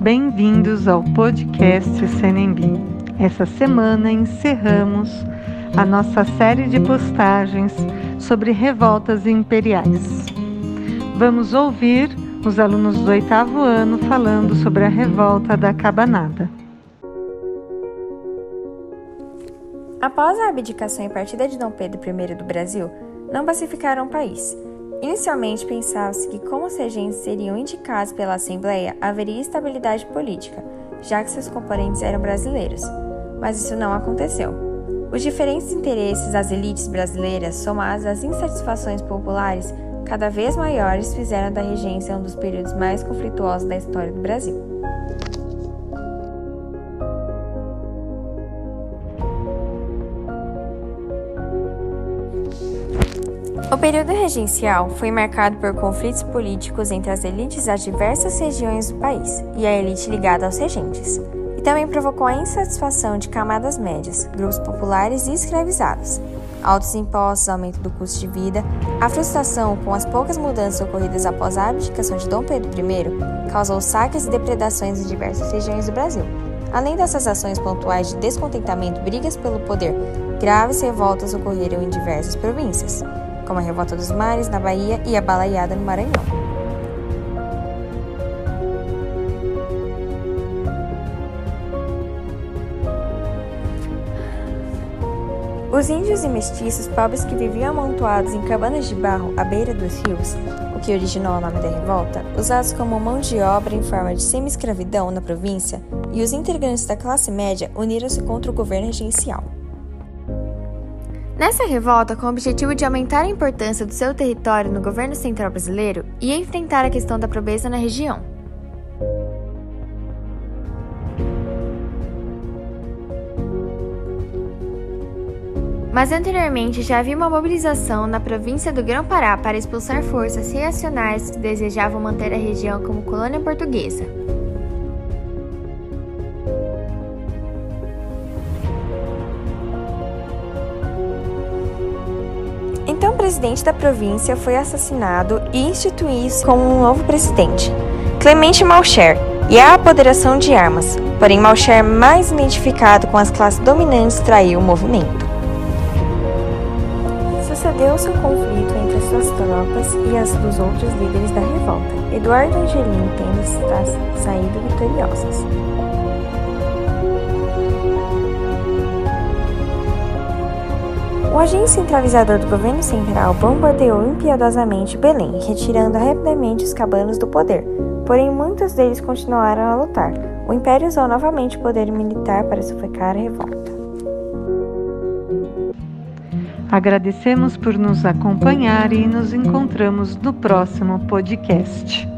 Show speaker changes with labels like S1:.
S1: Bem-vindos ao podcast Senembi. Essa semana encerramos a nossa série de postagens sobre revoltas imperiais. Vamos ouvir os alunos do oitavo ano falando sobre a revolta da Cabanada.
S2: Após a abdicação e partida de Dom Pedro I do Brasil, não pacificaram o país. Inicialmente pensava-se que, como os regentes seriam indicados pela Assembleia, haveria estabilidade política, já que seus componentes eram brasileiros. Mas isso não aconteceu. Os diferentes interesses das elites brasileiras, somados às insatisfações populares cada vez maiores, fizeram da regência um dos períodos mais conflituosos da história do Brasil. O período regencial foi marcado por conflitos políticos entre as elites das diversas regiões do país e a elite ligada aos regentes, e também provocou a insatisfação de camadas médias, grupos populares e escravizados. Altos impostos, aumento do custo de vida, a frustração com as poucas mudanças ocorridas após a abdicação de Dom Pedro I causou saques e depredações em diversas regiões do Brasil. Além dessas ações pontuais de descontentamento brigas pelo poder, graves revoltas ocorreram em diversas províncias como a Revolta dos Mares na Bahia e a Balaiada no Maranhão. Os índios e mestiços pobres que viviam amontoados em cabanas de barro à beira dos rios, o que originou o nome da revolta, usados como mão de obra em forma de semi-escravidão na província, e os integrantes da classe média uniram-se contra o governo regencial. Nessa revolta, com o objetivo de aumentar a importância do seu território no governo central brasileiro e enfrentar a questão da pobreza na região. Mas anteriormente já havia uma mobilização na província do Grão-Pará para expulsar forças reacionárias que desejavam manter a região como colônia portuguesa. Presidente da província foi assassinado e instituído como um novo presidente, Clemente Malcher, e a apoderação de armas. Porém, Malcher, mais identificado com as classes dominantes, traiu o movimento. Sucedeu-se o conflito entre as suas tropas e as dos outros líderes da revolta, Eduardo Angelim tendo saído vitoriosos. O agente centralizador do governo central bombardeou impiedosamente Belém, retirando rapidamente os cabanos do poder. Porém, muitos deles continuaram a lutar. O império usou novamente o poder militar para sufocar a revolta.
S1: Agradecemos por nos acompanhar e nos encontramos no próximo podcast.